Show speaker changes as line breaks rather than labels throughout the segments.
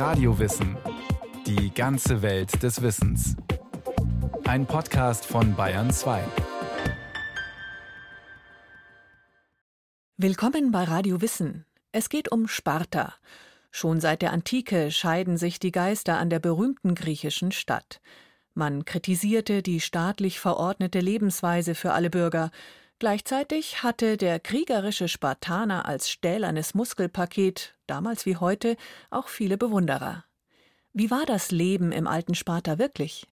Radiowissen. Die ganze Welt des Wissens. Ein Podcast von Bayern 2.
Willkommen bei Radio Wissen. Es geht um Sparta. Schon seit der Antike scheiden sich die Geister an der berühmten griechischen Stadt. Man kritisierte die staatlich verordnete Lebensweise für alle Bürger. Gleichzeitig hatte der kriegerische Spartaner als stählernes Muskelpaket, damals wie heute, auch viele Bewunderer. Wie war das Leben im alten Sparta wirklich?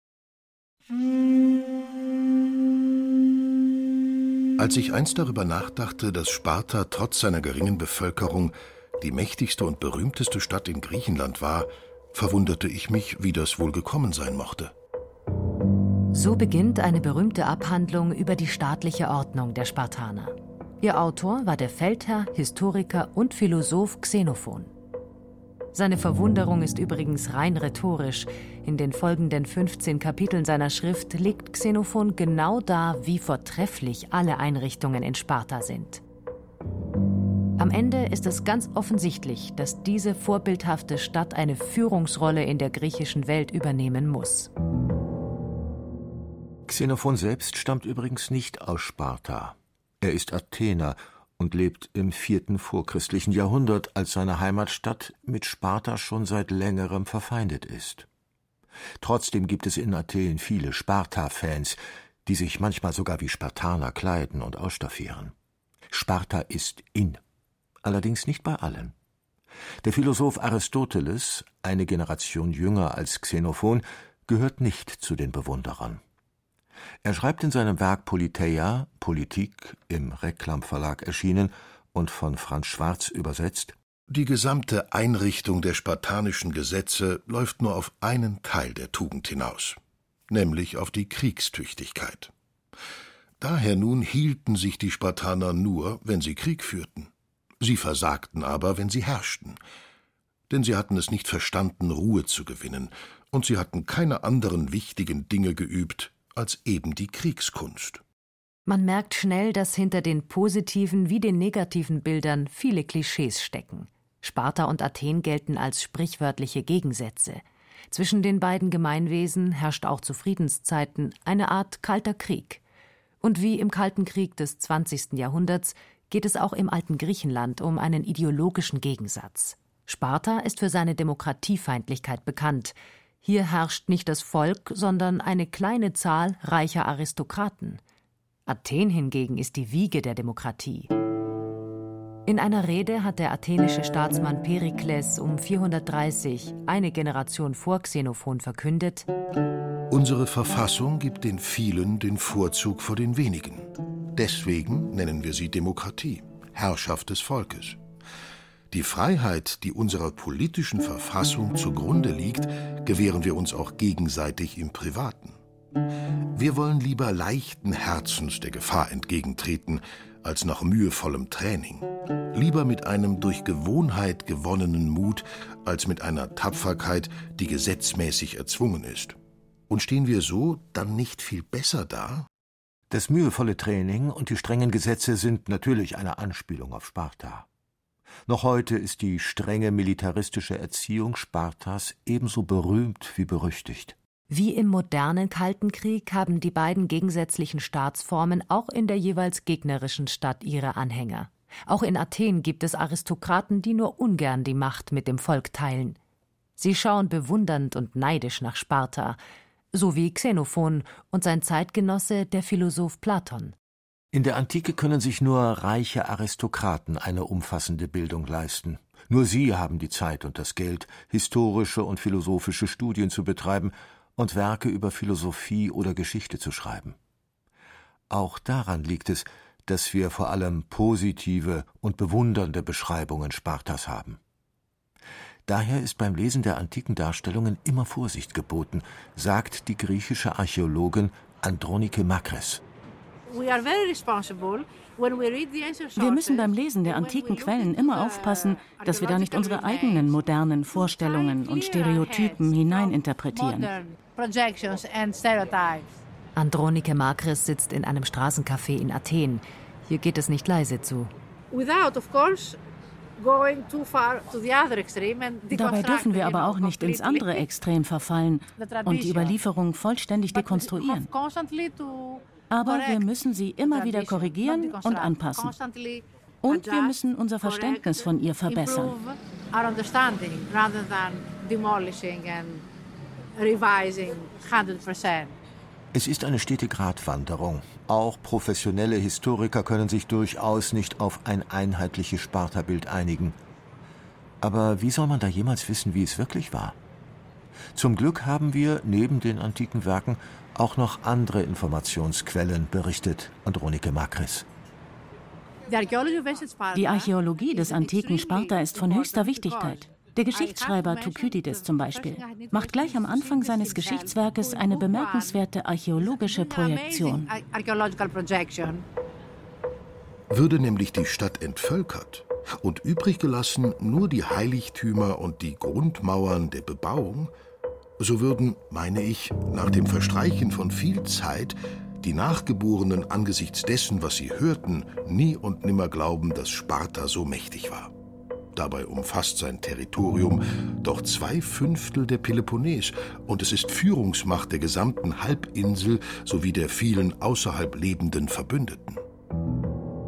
Als ich einst darüber nachdachte, dass Sparta trotz seiner geringen Bevölkerung die mächtigste und berühmteste Stadt in Griechenland war, verwunderte ich mich, wie das wohl gekommen sein mochte.
So beginnt eine berühmte Abhandlung über die staatliche Ordnung der Spartaner. Ihr Autor war der Feldherr, Historiker und Philosoph Xenophon. Seine Verwunderung ist übrigens rein rhetorisch. In den folgenden 15 Kapiteln seiner Schrift legt Xenophon genau dar, wie vortrefflich alle Einrichtungen in Sparta sind. Am Ende ist es ganz offensichtlich, dass diese vorbildhafte Stadt eine Führungsrolle in der griechischen Welt übernehmen muss.
Xenophon selbst stammt übrigens nicht aus Sparta. Er ist Athener und lebt im vierten vorchristlichen Jahrhundert, als seine Heimatstadt mit Sparta schon seit längerem verfeindet ist. Trotzdem gibt es in Athen viele Sparta-Fans, die sich manchmal sogar wie Spartaner kleiden und ausstaffieren. Sparta ist in, allerdings nicht bei allen. Der Philosoph Aristoteles, eine Generation jünger als Xenophon, gehört nicht zu den Bewunderern. Er schreibt in seinem Werk Politeia (Politik, im Reklam-Verlag erschienen und von Franz Schwarz übersetzt:
Die gesamte Einrichtung der spartanischen Gesetze läuft nur auf einen Teil der Tugend hinaus, nämlich auf die Kriegstüchtigkeit. Daher nun hielten sich die Spartaner nur, wenn sie Krieg führten. Sie versagten aber, wenn sie herrschten. Denn sie hatten es nicht verstanden, Ruhe zu gewinnen, und sie hatten keine anderen wichtigen Dinge geübt, als eben die Kriegskunst.
Man merkt schnell, dass hinter den positiven wie den negativen Bildern viele Klischees stecken. Sparta und Athen gelten als sprichwörtliche Gegensätze. Zwischen den beiden Gemeinwesen herrscht auch zu Friedenszeiten eine Art kalter Krieg. Und wie im Kalten Krieg des 20. Jahrhunderts geht es auch im alten Griechenland um einen ideologischen Gegensatz. Sparta ist für seine Demokratiefeindlichkeit bekannt. Hier herrscht nicht das Volk, sondern eine kleine Zahl reicher Aristokraten. Athen hingegen ist die Wiege der Demokratie. In einer Rede hat der athenische Staatsmann Perikles um 430, eine Generation vor Xenophon, verkündet:
Unsere Verfassung gibt den vielen den Vorzug vor den wenigen. Deswegen nennen wir sie Demokratie, Herrschaft des Volkes. Die Freiheit, die unserer politischen Verfassung zugrunde liegt, gewähren wir uns auch gegenseitig im Privaten. Wir wollen lieber leichten Herzens der Gefahr entgegentreten, als nach mühevollem Training. Lieber mit einem durch Gewohnheit gewonnenen Mut, als mit einer Tapferkeit, die gesetzmäßig erzwungen ist. Und stehen wir so dann nicht viel besser da?
Das mühevolle Training und die strengen Gesetze sind natürlich eine Anspielung auf Sparta. Noch heute ist die strenge militaristische Erziehung Spartas ebenso berühmt wie berüchtigt.
Wie im modernen Kalten Krieg haben die beiden gegensätzlichen Staatsformen auch in der jeweils gegnerischen Stadt ihre Anhänger. Auch in Athen gibt es Aristokraten, die nur ungern die Macht mit dem Volk teilen. Sie schauen bewundernd und neidisch nach Sparta, so wie Xenophon und sein Zeitgenosse der Philosoph Platon.
In der Antike können sich nur reiche Aristokraten eine umfassende Bildung leisten. Nur sie haben die Zeit und das Geld, historische und philosophische Studien zu betreiben und Werke über Philosophie oder Geschichte zu schreiben. Auch daran liegt es, dass wir vor allem positive und bewundernde Beschreibungen Spartas haben. Daher ist beim Lesen der antiken Darstellungen immer Vorsicht geboten, sagt die griechische Archäologin Andronike Makres.
Wir müssen beim Lesen der antiken Quellen immer aufpassen, dass wir da nicht unsere eigenen modernen Vorstellungen und Stereotypen hineininterpretieren.
Andronike Makris sitzt in einem Straßencafé in Athen. Hier geht es nicht leise zu.
Dabei dürfen wir aber auch nicht ins andere Extrem verfallen und die Überlieferung vollständig dekonstruieren. Aber wir müssen sie immer wieder korrigieren und anpassen. Und wir müssen unser Verständnis von ihr verbessern.
Es ist eine stete Gratwanderung. Auch professionelle Historiker können sich durchaus nicht auf ein einheitliches Sparta-Bild einigen. Aber wie soll man da jemals wissen, wie es wirklich war? Zum Glück haben wir neben den antiken Werken auch noch andere Informationsquellen berichtet, Andronike Makris.
Die Archäologie des antiken Sparta ist von höchster Wichtigkeit. Der Geschichtsschreiber Thukydides zum Beispiel macht gleich am Anfang seines Geschichtswerkes eine bemerkenswerte archäologische Projektion.
Würde nämlich die Stadt entvölkert und übrig gelassen nur die Heiligtümer und die Grundmauern der Bebauung, so würden, meine ich, nach dem Verstreichen von viel Zeit die Nachgeborenen angesichts dessen, was sie hörten, nie und nimmer glauben, dass Sparta so mächtig war. Dabei umfasst sein Territorium doch zwei Fünftel der Peloponnes und es ist Führungsmacht der gesamten Halbinsel sowie der vielen außerhalb lebenden Verbündeten.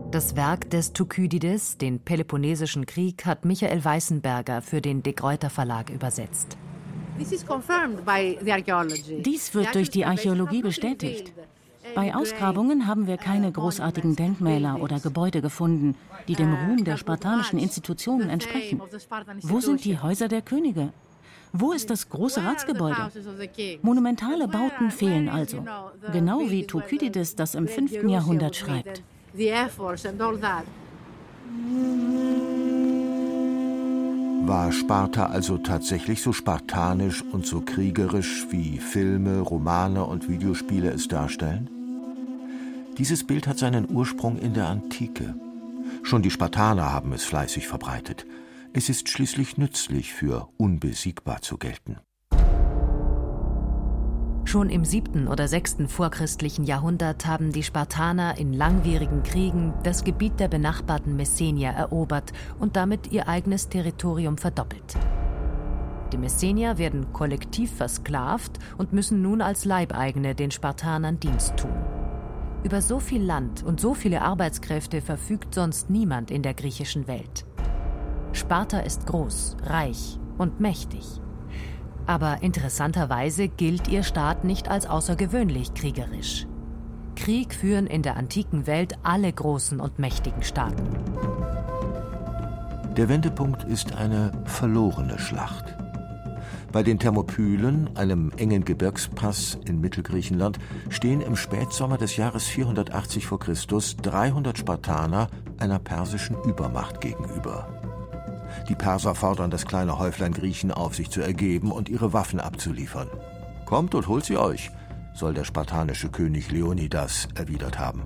Das Werk des Thukydides, den Peloponnesischen Krieg, hat Michael Weißenberger für den De Gruyter Verlag übersetzt.
Dies wird durch die Archäologie bestätigt. Bei Ausgrabungen haben wir keine großartigen Denkmäler oder Gebäude gefunden, die dem Ruhm der spartanischen Institutionen entsprechen. Wo sind die Häuser der Könige? Wo ist das große Ratsgebäude? Monumentale Bauten fehlen also, genau wie Thukydides das im 5. Jahrhundert schreibt.
War Sparta also tatsächlich so spartanisch und so kriegerisch, wie Filme, Romane und Videospiele es darstellen? Dieses Bild hat seinen Ursprung in der Antike. Schon die Spartaner haben es fleißig verbreitet. Es ist schließlich nützlich, für unbesiegbar zu gelten.
Schon im siebten oder sechsten vorchristlichen Jahrhundert haben die Spartaner in langwierigen Kriegen das Gebiet der benachbarten Messenier erobert und damit ihr eigenes Territorium verdoppelt. Die Messenier werden kollektiv versklavt und müssen nun als Leibeigene den Spartanern Dienst tun. Über so viel Land und so viele Arbeitskräfte verfügt sonst niemand in der griechischen Welt. Sparta ist groß, reich und mächtig. Aber interessanterweise gilt ihr Staat nicht als außergewöhnlich kriegerisch. Krieg führen in der antiken Welt alle großen und mächtigen Staaten.
Der Wendepunkt ist eine verlorene Schlacht. Bei den Thermopylen, einem engen Gebirgspass in Mittelgriechenland, stehen im Spätsommer des Jahres 480 v. Chr. 300 Spartaner einer persischen Übermacht gegenüber. Die Perser fordern das kleine Häuflein Griechen auf, sich zu ergeben und ihre Waffen abzuliefern. Kommt und holt sie euch, soll der spartanische König Leonidas erwidert haben.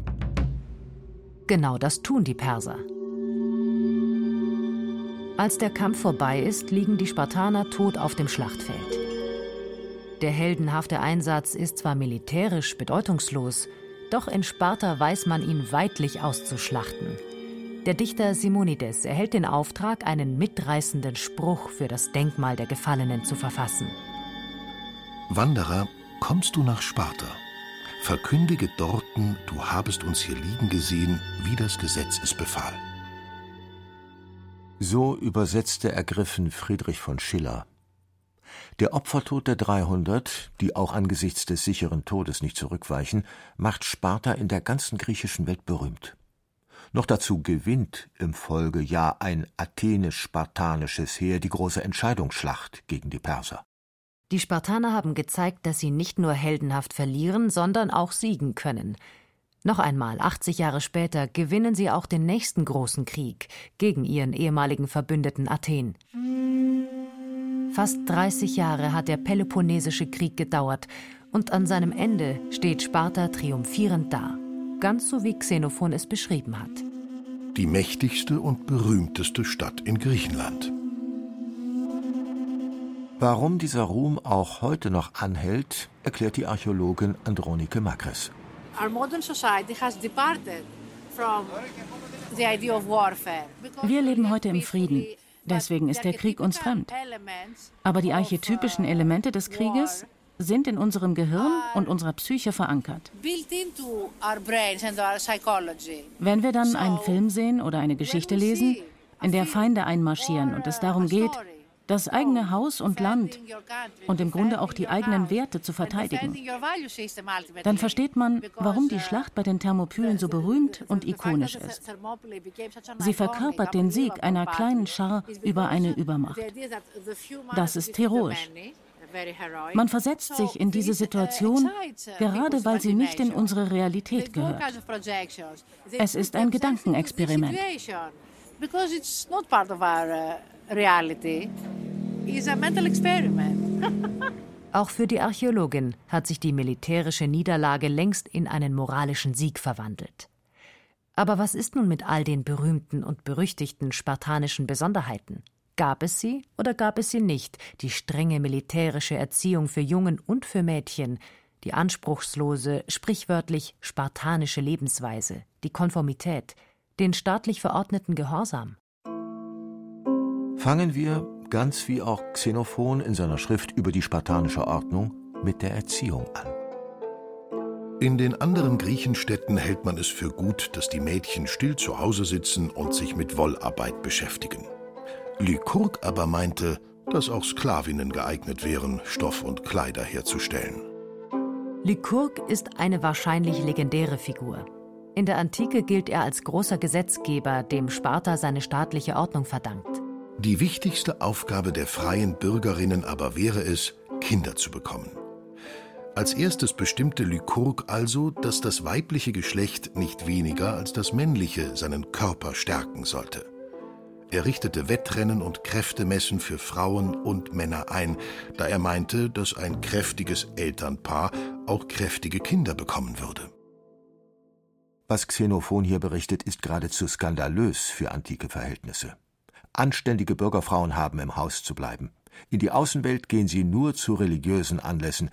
Genau das tun die Perser. Als der Kampf vorbei ist, liegen die Spartaner tot auf dem Schlachtfeld. Der heldenhafte Einsatz ist zwar militärisch bedeutungslos, doch in Sparta weiß man ihn weidlich auszuschlachten. Der Dichter Simonides erhält den Auftrag, einen mitreißenden Spruch für das Denkmal der Gefallenen zu verfassen.
Wanderer, kommst du nach Sparta? Verkündige dorten, du habest uns hier liegen gesehen, wie das Gesetz es befahl.
So übersetzte ergriffen Friedrich von Schiller. Der Opfertod der 300, die auch angesichts des sicheren Todes nicht zurückweichen, macht Sparta in der ganzen griechischen Welt berühmt. Noch dazu gewinnt im Folgejahr ein athenisch-spartanisches Heer die große Entscheidungsschlacht gegen die Perser.
Die Spartaner haben gezeigt, dass sie nicht nur heldenhaft verlieren, sondern auch siegen können. Noch einmal, 80 Jahre später, gewinnen sie auch den nächsten großen Krieg gegen ihren ehemaligen Verbündeten Athen. Fast 30 Jahre hat der Peloponnesische Krieg gedauert und an seinem Ende steht Sparta triumphierend da, ganz so wie Xenophon es beschrieben hat.
Die mächtigste und berühmteste Stadt in Griechenland.
Warum dieser Ruhm auch heute noch anhält, erklärt die Archäologin Andronike Makres.
Wir leben heute im Frieden. Deswegen ist der Krieg uns fremd. Aber die archetypischen Elemente des Krieges sind in unserem Gehirn und unserer Psyche verankert. Wenn wir dann einen Film sehen oder eine Geschichte lesen, in der Feinde einmarschieren und es darum geht, das eigene Haus und Land und im Grunde auch die eigenen Werte zu verteidigen. Dann versteht man, warum die Schlacht bei den Thermopylen so berühmt und ikonisch ist. Sie verkörpert den Sieg einer kleinen Schar über eine Übermacht. Das ist heroisch. Man versetzt sich in diese Situation, gerade weil sie nicht in unsere Realität gehört. Es ist ein Gedankenexperiment. Because it's not part of our reality.
It's a mental experiment. Auch für die Archäologin hat sich die militärische Niederlage längst in einen moralischen Sieg verwandelt. Aber was ist nun mit all den berühmten und berüchtigten spartanischen Besonderheiten? Gab es sie oder gab es sie nicht, die strenge militärische Erziehung für Jungen und für Mädchen, die anspruchslose, sprichwörtlich spartanische Lebensweise, die Konformität, den staatlich verordneten Gehorsam?
Fangen wir, ganz wie auch Xenophon in seiner Schrift über die spartanische Ordnung, mit der Erziehung an.
In den anderen Griechenstädten hält man es für gut, dass die Mädchen still zu Hause sitzen und sich mit Wollarbeit beschäftigen. Lykurg aber meinte, dass auch Sklavinnen geeignet wären, Stoff und Kleider herzustellen.
Lykurg ist eine wahrscheinlich legendäre Figur. In der Antike gilt er als großer Gesetzgeber, dem Sparta seine staatliche Ordnung verdankt.
Die wichtigste Aufgabe der freien Bürgerinnen aber wäre es, Kinder zu bekommen. Als erstes bestimmte Lykurg also, dass das weibliche Geschlecht nicht weniger als das männliche seinen Körper stärken sollte. Er richtete Wettrennen und Kräftemessen für Frauen und Männer ein, da er meinte, dass ein kräftiges Elternpaar auch kräftige Kinder bekommen würde.
Was Xenophon hier berichtet, ist geradezu skandalös für antike Verhältnisse. Anständige Bürgerfrauen haben im Haus zu bleiben. In die Außenwelt gehen sie nur zu religiösen Anlässen.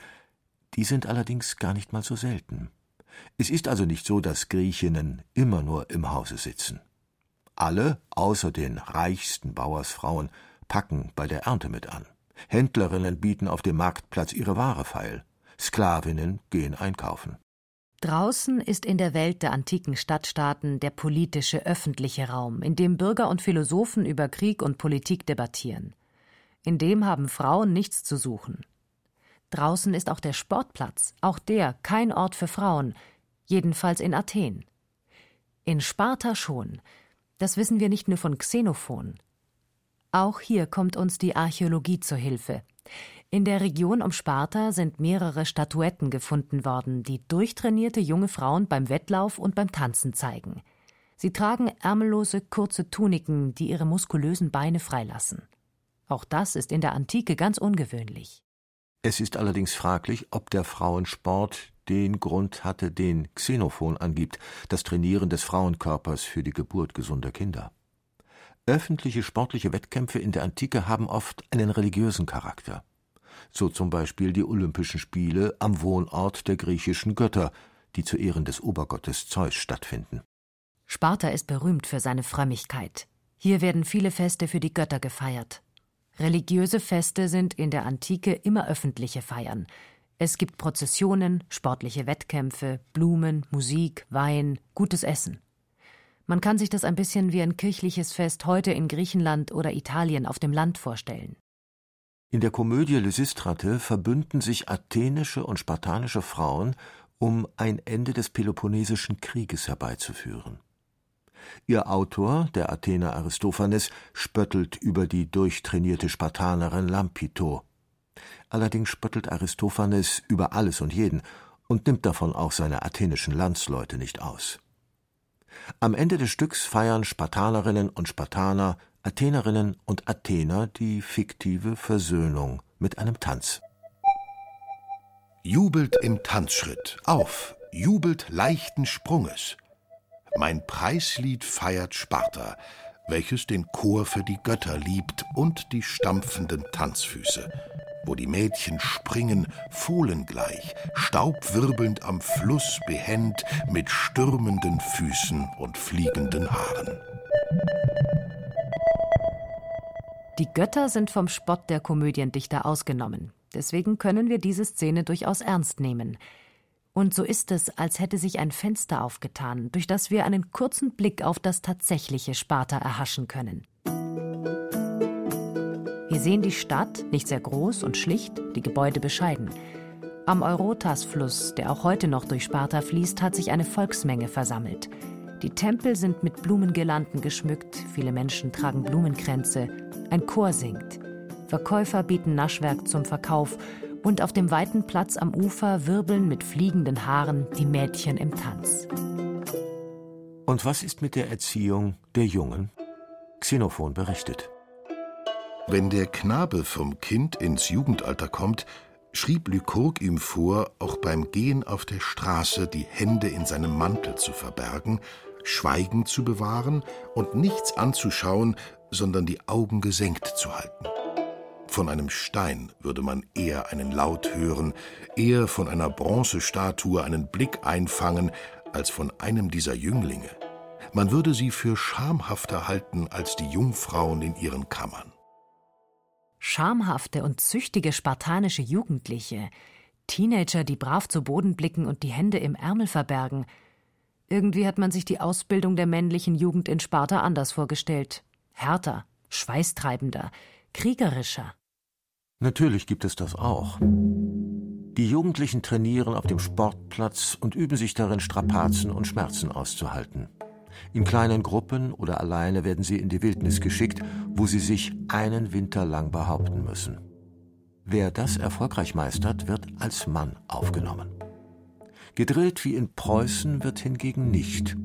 Die sind allerdings gar nicht mal so selten. Es ist also nicht so, dass Griechinnen immer nur im Hause sitzen. Alle, außer den reichsten Bauersfrauen, packen bei der Ernte mit an. Händlerinnen bieten auf dem Marktplatz ihre Ware feil. Sklavinnen gehen einkaufen.
Draußen ist in der Welt der antiken Stadtstaaten der politische öffentliche Raum, in dem Bürger und Philosophen über Krieg und Politik debattieren. In dem haben Frauen nichts zu suchen. Draußen ist auch der Sportplatz, auch der kein Ort für Frauen, jedenfalls in Athen. In Sparta schon, das wissen wir nicht nur von Xenophon. Auch hier kommt uns die Archäologie zur Hilfe. In der Region um Sparta sind mehrere Statuetten gefunden worden, die durchtrainierte junge Frauen beim Wettlauf und beim Tanzen zeigen. Sie tragen ärmellose, kurze Tuniken, die ihre muskulösen Beine freilassen. Auch das ist in der Antike ganz ungewöhnlich.
Es ist allerdings fraglich, ob der Frauensport den Grund hatte, den Xenophon angibt, das Trainieren des Frauenkörpers für die Geburt gesunder Kinder. Öffentliche sportliche Wettkämpfe in der Antike haben oft einen religiösen Charakter. So zum Beispiel die Olympischen Spiele am Wohnort der griechischen Götter, die zu Ehren des Obergottes Zeus stattfinden.
Sparta ist berühmt für seine Frömmigkeit. Hier werden viele Feste für die Götter gefeiert. Religiöse Feste sind in der Antike immer öffentliche Feiern, es gibt Prozessionen, sportliche Wettkämpfe, Blumen, Musik, Wein, gutes Essen. Man kann sich das ein bisschen wie ein kirchliches Fest heute in Griechenland oder Italien auf dem Land vorstellen.
In der Komödie Lysistrate verbünden sich athenische und spartanische Frauen, um ein Ende des Peloponnesischen Krieges herbeizuführen. Ihr Autor, der Athener Aristophanes, spöttelt über die durchtrainierte Spartanerin Lampito, Allerdings spöttelt Aristophanes über alles und jeden und nimmt davon auch seine athenischen Landsleute nicht aus. Am Ende des Stücks feiern Spartanerinnen und Spartaner, Athenerinnen und Athener die fiktive Versöhnung mit einem Tanz.
Jubelt im Tanzschritt, auf, jubelt leichten Sprunges. Mein Preislied feiert Sparta, welches den Chor für die Götter liebt und die stampfenden Tanzfüße wo die Mädchen springen, fohlengleich, staubwirbelnd am Fluss behend, mit stürmenden Füßen und fliegenden Haaren.
Die Götter sind vom Spott der Komödiendichter ausgenommen. Deswegen können wir diese Szene durchaus ernst nehmen. Und so ist es, als hätte sich ein Fenster aufgetan, durch das wir einen kurzen Blick auf das tatsächliche Sparta erhaschen können. Wir sehen die Stadt, nicht sehr groß und schlicht, die Gebäude bescheiden. Am Eurotas-Fluss, der auch heute noch durch Sparta fließt, hat sich eine Volksmenge versammelt. Die Tempel sind mit Blumengirlanden geschmückt, viele Menschen tragen Blumenkränze, ein Chor singt. Verkäufer bieten Naschwerk zum Verkauf und auf dem weiten Platz am Ufer wirbeln mit fliegenden Haaren die Mädchen im Tanz.
Und was ist mit der Erziehung der Jungen? Xenophon berichtet.
Wenn der Knabe vom Kind ins Jugendalter kommt, schrieb Lykurg ihm vor, auch beim Gehen auf der Straße die Hände in seinem Mantel zu verbergen, Schweigen zu bewahren und nichts anzuschauen, sondern die Augen gesenkt zu halten. Von einem Stein würde man eher einen Laut hören, eher von einer Bronzestatue einen Blick einfangen, als von einem dieser Jünglinge. Man würde sie für schamhafter halten als die Jungfrauen in ihren Kammern.
Schamhafte und züchtige spartanische Jugendliche, Teenager, die brav zu Boden blicken und die Hände im Ärmel verbergen, irgendwie hat man sich die Ausbildung der männlichen Jugend in Sparta anders vorgestellt. Härter, schweißtreibender, kriegerischer.
Natürlich gibt es das auch. Die Jugendlichen trainieren auf dem Sportplatz und üben sich darin, Strapazen und Schmerzen auszuhalten. In kleinen Gruppen oder alleine werden sie in die Wildnis geschickt, wo sie sich einen Winter lang behaupten müssen. Wer das erfolgreich meistert, wird als Mann aufgenommen. Gedrillt wie in Preußen wird hingegen nicht.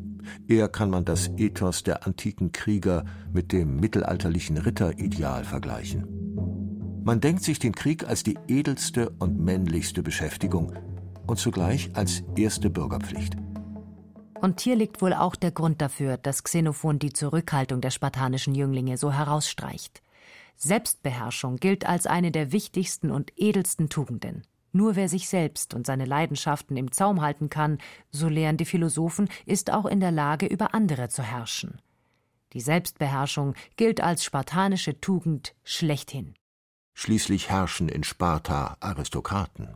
Eher kann man das Ethos der antiken Krieger mit dem mittelalterlichen Ritterideal vergleichen. Man denkt sich den Krieg als die edelste und männlichste Beschäftigung und zugleich als erste Bürgerpflicht.
Und hier liegt wohl auch der Grund dafür, dass Xenophon die Zurückhaltung der spartanischen Jünglinge so herausstreicht. Selbstbeherrschung gilt als eine der wichtigsten und edelsten Tugenden. Nur wer sich selbst und seine Leidenschaften im Zaum halten kann, so lehren die Philosophen, ist auch in der Lage, über andere zu herrschen. Die Selbstbeherrschung gilt als spartanische Tugend schlechthin.
Schließlich herrschen in Sparta Aristokraten.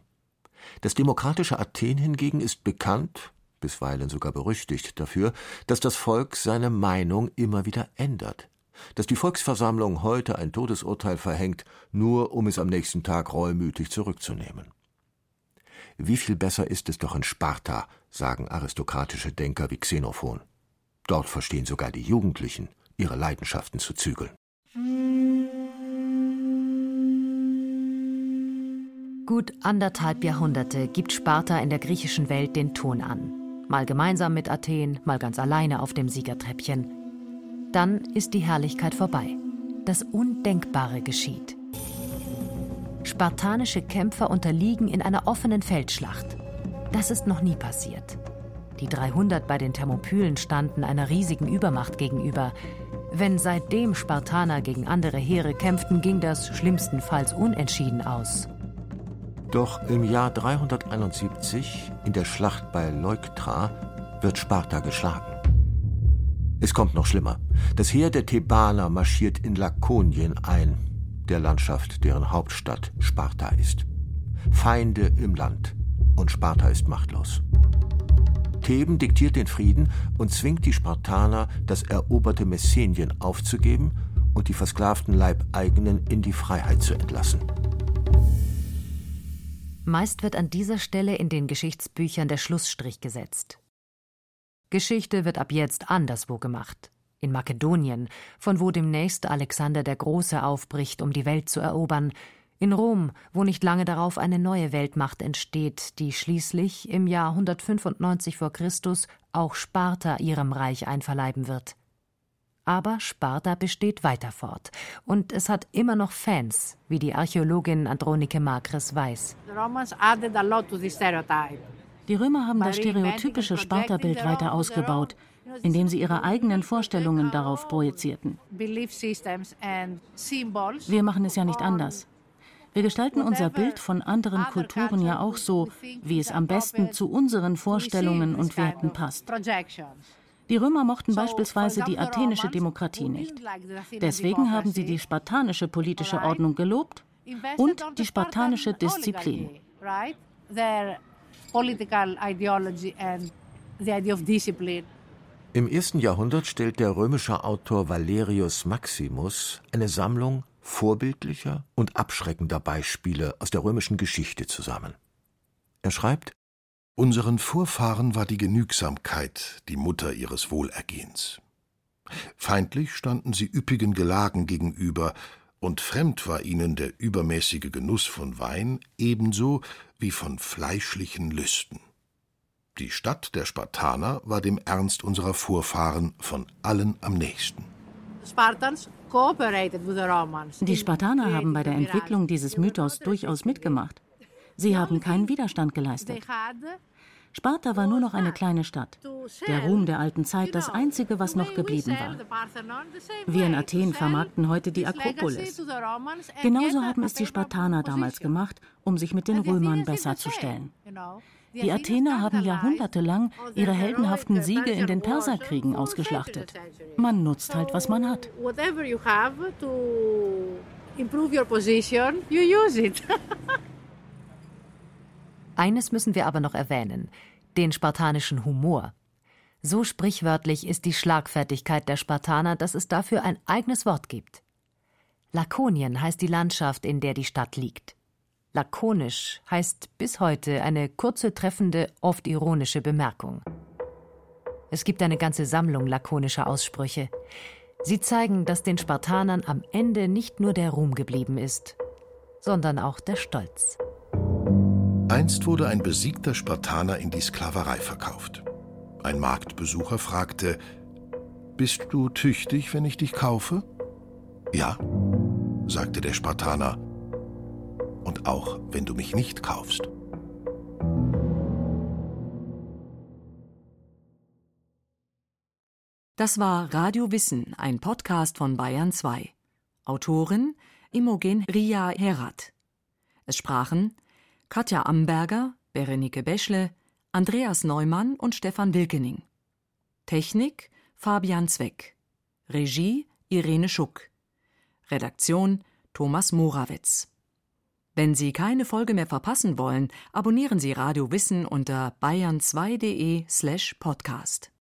Das demokratische Athen hingegen ist bekannt, bisweilen sogar berüchtigt dafür, dass das Volk seine Meinung immer wieder ändert, dass die Volksversammlung heute ein Todesurteil verhängt, nur um es am nächsten Tag reumütig zurückzunehmen. Wie viel besser ist es doch in Sparta, sagen aristokratische Denker wie Xenophon. Dort verstehen sogar die Jugendlichen, ihre Leidenschaften zu zügeln.
Gut anderthalb Jahrhunderte gibt Sparta in der griechischen Welt den Ton an. Mal gemeinsam mit Athen, mal ganz alleine auf dem Siegertreppchen. Dann ist die Herrlichkeit vorbei. Das Undenkbare geschieht. Spartanische Kämpfer unterliegen in einer offenen Feldschlacht. Das ist noch nie passiert. Die 300 bei den Thermopylen standen einer riesigen Übermacht gegenüber. Wenn seitdem Spartaner gegen andere Heere kämpften, ging das schlimmstenfalls unentschieden aus.
Doch im Jahr 371, in der Schlacht bei Leuktra, wird Sparta geschlagen. Es kommt noch schlimmer. Das Heer der Thebaner marschiert in Lakonien ein, der Landschaft, deren Hauptstadt Sparta ist. Feinde im Land und Sparta ist machtlos. Theben diktiert den Frieden und zwingt die Spartaner, das eroberte Messenien aufzugeben und die versklavten Leibeigenen in die Freiheit zu entlassen.
Meist wird an dieser Stelle in den Geschichtsbüchern der Schlussstrich gesetzt. Geschichte wird ab jetzt anderswo gemacht in Makedonien, von wo demnächst Alexander der Große aufbricht, um die Welt zu erobern, in Rom, wo nicht lange darauf eine neue Weltmacht entsteht, die schließlich im Jahr 195 vor Christus auch Sparta ihrem Reich einverleiben wird. Aber Sparta besteht weiter fort und es hat immer noch Fans, wie die Archäologin Andronike Makris weiß.
Die Römer haben das stereotypische Sparta-Bild weiter ausgebaut, indem sie ihre eigenen Vorstellungen darauf projizierten. Wir machen es ja nicht anders. Wir gestalten unser Bild von anderen Kulturen ja auch so, wie es am besten zu unseren Vorstellungen und Werten passt. Die Römer mochten beispielsweise die athenische Demokratie nicht. Deswegen haben sie die spartanische politische Ordnung gelobt und die spartanische Disziplin.
Im ersten Jahrhundert stellt der römische Autor Valerius Maximus eine Sammlung vorbildlicher und abschreckender Beispiele aus der römischen Geschichte zusammen. Er schreibt
Unseren Vorfahren war die Genügsamkeit die Mutter ihres Wohlergehens. Feindlich standen sie üppigen Gelagen gegenüber, und fremd war ihnen der übermäßige Genuss von Wein ebenso wie von fleischlichen Lüsten. Die Stadt der Spartaner war dem Ernst unserer Vorfahren von allen am nächsten.
Die Spartaner haben bei der Entwicklung dieses Mythos durchaus mitgemacht. Sie haben keinen Widerstand geleistet. Sparta war nur noch eine kleine Stadt. Der Ruhm der alten Zeit das Einzige, was noch geblieben war. Wir in Athen vermarkten heute die Akropolis. Genauso haben es die Spartaner damals gemacht, um sich mit den Römern besser zu stellen. Die Athener haben jahrhundertelang ihre heldenhaften Siege in den Perserkriegen ausgeschlachtet. Man nutzt halt, was man hat.
Eines müssen wir aber noch erwähnen: den spartanischen Humor. So sprichwörtlich ist die Schlagfertigkeit der Spartaner, dass es dafür ein eigenes Wort gibt. Lakonien heißt die Landschaft, in der die Stadt liegt. Lakonisch heißt bis heute eine kurze, treffende, oft ironische Bemerkung. Es gibt eine ganze Sammlung lakonischer Aussprüche. Sie zeigen, dass den Spartanern am Ende nicht nur der Ruhm geblieben ist, sondern auch der Stolz.
Einst wurde ein besiegter Spartaner in die Sklaverei verkauft. Ein Marktbesucher fragte, Bist du tüchtig, wenn ich dich kaufe? Ja, sagte der Spartaner und auch wenn du mich nicht kaufst.
Das war Radio Wissen, ein Podcast von Bayern 2. Autorin Imogen Ria Herat. Es sprachen Katja Amberger, Berenike Beschle, Andreas Neumann und Stefan Wilkening. Technik Fabian Zweck. Regie Irene Schuck. Redaktion Thomas Morawetz. Wenn Sie keine Folge mehr verpassen wollen, abonnieren Sie Radio Wissen unter bayern2.de slash podcast.